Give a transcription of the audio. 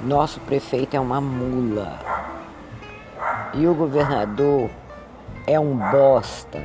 Nosso prefeito é uma mula. E o governador é um bosta.